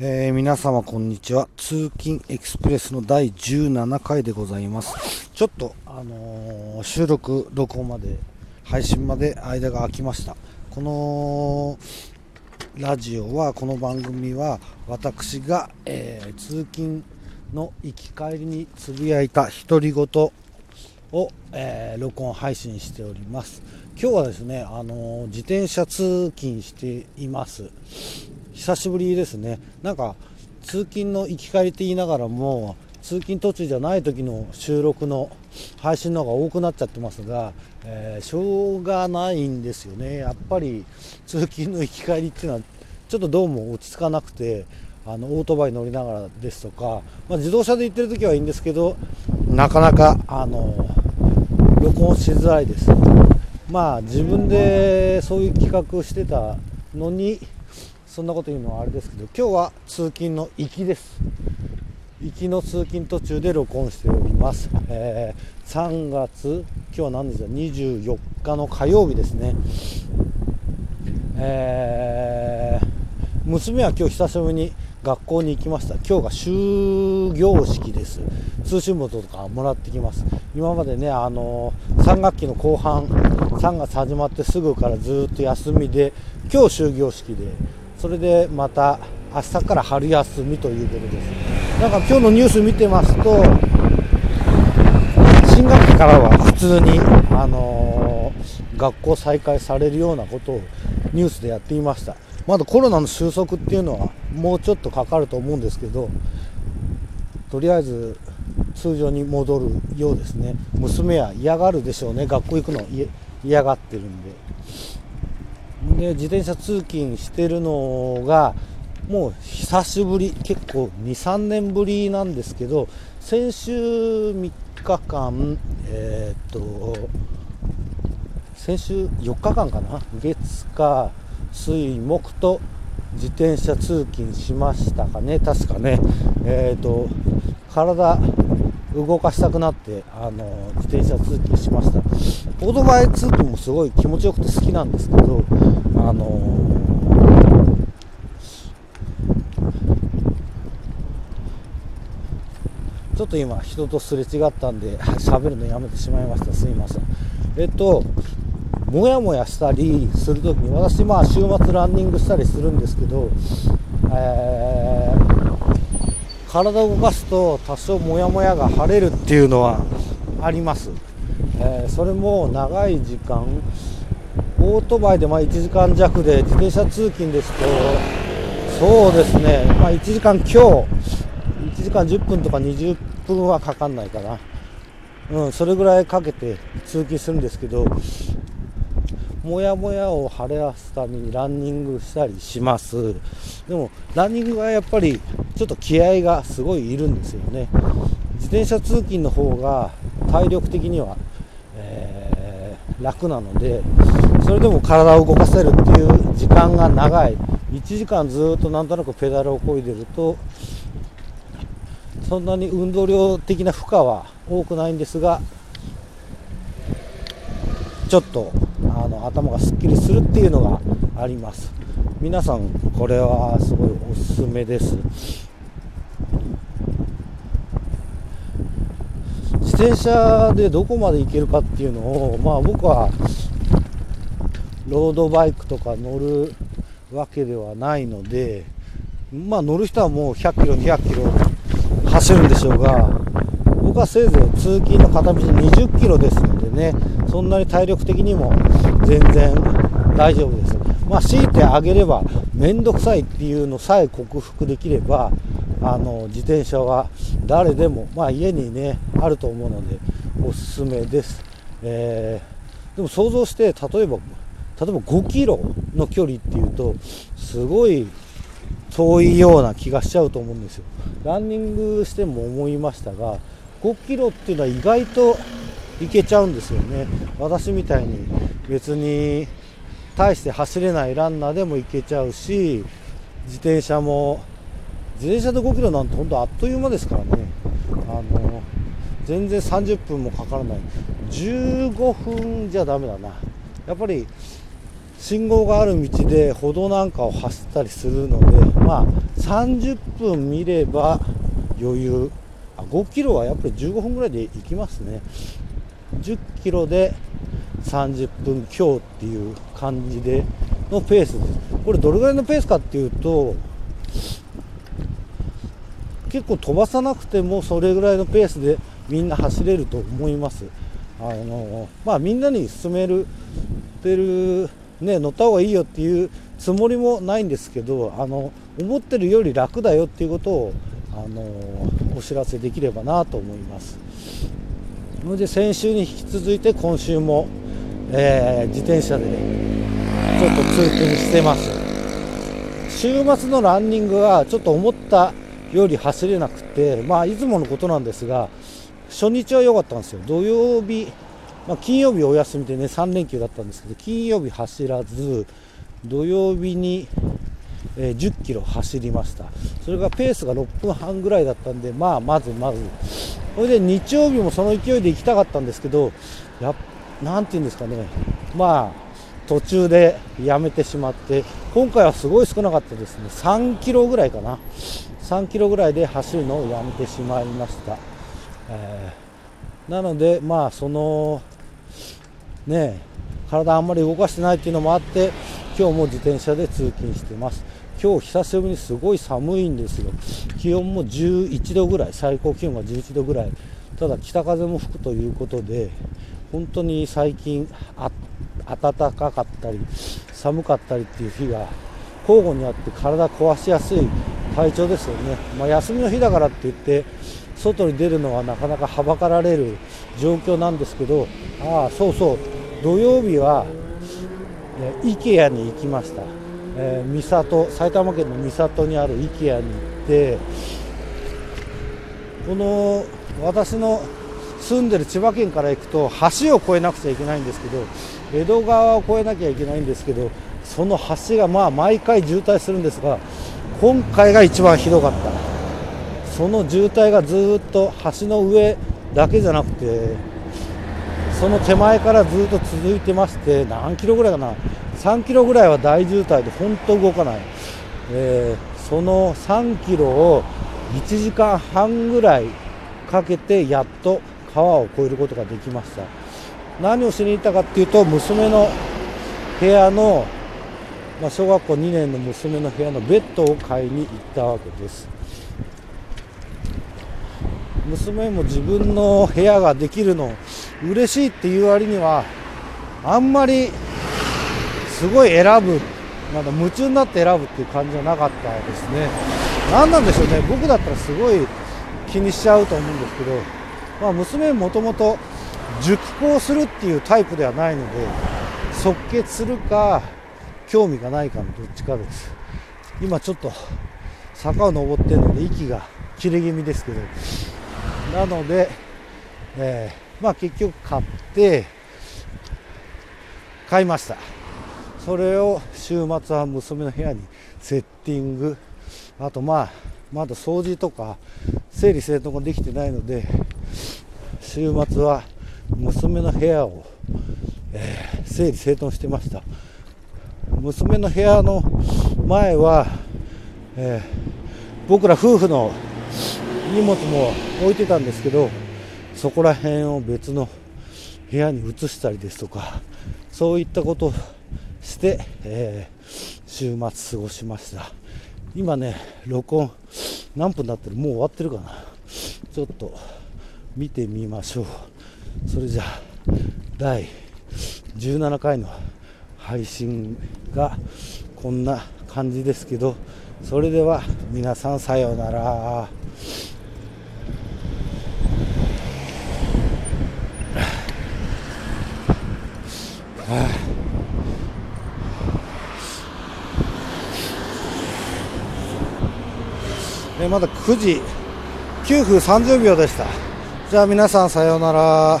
えー、皆様こんにちは。通勤エクスプレスの第17回でございます。ちょっと、あのー、収録録音まで配信まで間が空きました。このラジオはこの番組は私が、えー、通勤の行き帰りにつぶやいた独り言を、え、録音配信しております。今日はですね、あの自転車通勤しています。久しぶりですね。なんか通勤の行き帰りって言いながらも通勤途中じゃない時の収録の配信の方が多くなっちゃってますが、えー、しょうがないんですよね。やっぱり通勤の行き帰りっていうのはちょっとどうも落ち着かなくてあのオートバイ乗りながらですとか、まあ、自動車で行ってる時はいいんですけどなかなかあの録音しづらいです。まあ自分でそういう企画をしてたのにそんなこと言うのはあれですけど今日は通勤の行きです。行きの通勤途中で録音しております、えー、3月今日は何日だ？24日の火曜日ですね。えー、娘は今日久しぶりに学校に行きました。今日が終業式です。通信簿とかもらってきます。今までねあの3学期の後半3月始まってすぐからずっと休みで今日終業式でそれでまた明日から春休みということです。なんか今日のニュース見てますと新学期からは普通に、あのー、学校再開されるようなことをニュースでやっていました。まだコロナの収束っていうのはもうちょっとかかると思うんですけどとりあえず通常に戻るようですね。娘は嫌がるでしょうね。学校行くの嫌がってるんで。で自転車通勤してるのがもう久しぶり結構23年ぶりなんですけど先週3日間えー、っと先週4日間かな？月火水木と自転車通勤しましたかね？確かね。えー、っと体動かしたくなってあの自転車通勤しました。オートバイ通勤もすごい気持ちよくて好きなんですけどあのちょっと今人とすれ違ったんで喋るのやめてしまいました。すいません。えっともやもやしたりするときに私まあ週末ランニングしたりするんですけど、えー、体を動かすと多少モヤモヤが晴れるっていうのはあります、えー、それも長い時間オートバイでま1時間弱で自転車通勤ですとそうですね、まあ、1時間今日1時間10分とか20分はかかんないかな、うん、それぐらいかけて通勤するんですけどもやもやを晴れやすためにランニングしたりします。でもランニングはやっぱりちょっと気合がすごいいるんですよね。自転車通勤の方が体力的には、えー、楽なのでそれでも体を動かせるっていう時間が長い。1時間ずっとなんとなくペダルをこいでるとそんなに運動量的な負荷は多くないんですがちょっとあの頭がすっきりするっていうのがあります。皆さんこれはすごいおすすめです。自転車でどこまで行けるかっていうのをまあ僕はロードバイクとか乗るわけではないのでまあ乗る人はもう100キロ200キロ走るんでしょうが僕はせいぜい通勤の片道20キロですのでねそんなに体力的にも全然大丈夫です。まあ強いてあげれば面倒くさいっていうのさえ克服できればあの自転車は誰でも、まあ、家にねあると思うのでおすすめです、えー、でも想像して例えば例えば5キロの距離っていうとすごい遠いような気がしちゃうと思うんですよ。ランニングしても思いましたが5キロっていうのは意外と行けちゃうんですよね。私みたいに別に大して走れないランナーでも行けちゃうし自転車も自転車で5キロなんて本当あっという間ですからね。あの全然30分もかからない。15分じゃダメだな。やっぱり信号がある道で歩道なんかを走ったりするのでまあ30分見れば余裕。あ5キロはやっぱり15分ぐらいで行きますね。10キロで30分強っていう感じでのペースです。これどれぐらいのペースかっていうと結構飛ばさなくてもそれぐらいのペースでみんな走れると思います。あのまあみんなに勧めるてるね乗った方がいいよっていうつもりもないんですけどあの思ってるより楽だよっていうことをあのお知らせできればなと思います。それで先週に引き続いて今週も、えー、自転車でちょっと通勤してます。週末のランニングはちょっと思ったより走れなくてまあいつものことなんですが初日は良かったんですよ。土曜日まあ、金曜日お休みでね3連休だったんですけど金曜日走らず土曜日に、え、10キロ走りました。それがペースが6分半ぐらいだったんでまあまずまず。それで日曜日もその勢いで行きたかったんですけどやなんて言うんですかね。まあ途中でやめてしまって今回はすごい少なかったですね。3キロぐらいかな。3キロぐらいで走るのをやめてしまいました、えー、なのでまあそのね体あんまり動かしてないっていうのもあって今日も自転車で通勤してます。今日久しぶりにすごい寒いんですよ。気温も11度ぐらい最高気温が11度ぐらい。ただ北風も吹くということで本当に最近暖かかったり寒かったりっていう日が交互にあって体壊しやすい体調ですよね、まあ、休みの日だからって言って外に出るのはなかなかはばかられる状況なんですけどああそうそう。土曜日は、え IKEA に行きました、えー、三郷埼玉県の三郷にある IKEA に行ってこの私の住んでる千葉県から行くと橋を越えなくちゃいけないんですけど江戸川を越えなきゃいけないんですけどその橋がまあ毎回渋滞するんですが今回が一番ひどかった。その渋滞がずっと橋の上だけじゃなくてその手前からずっと続いてまして何キロぐらいかな？3キロぐらいは大渋滞で本当動かない、えー、その3キロを1時間半ぐらいかけてやっと川を越えることができました。何をしに行ったかっていうと娘の部屋の、まあ、小学校2年の娘の部屋のベッドを買いに行ったわけです。娘も自分の部屋ができるの嬉しいっていう割にはあんまりすごい選ぶなんか夢中になって選ぶっていう感じじゃなかったですね。何なんでしょうね。僕だったらすごい気にしちゃうと思うんですけど、まあ、娘もともと熟考するっていうタイプではないので即決するか興味がないかのどっちかです。今ちょっと坂を登ってるので息が切れ気味ですけどなので、えー、まあ結局買って買いました。それを週末は娘の部屋にセッティング。あとまあまだ掃除とか整理整頓ができてないので週末は娘の部屋を、えー、整理整頓してました。娘の部屋の前は、えー、僕ら夫婦の荷物も置いてたんですけどそこら辺を別の部屋に移したりですとかそういったことをして、えー、週末過ごしました。今ね録音何分経ってるもう終わってるかな。ちょっと見てみましょう。それじゃあ第17回の配信がこんな感じですけどそれでは皆さんさようなら。えまだ9時9分30秒でした。じゃあ皆さんさようなら。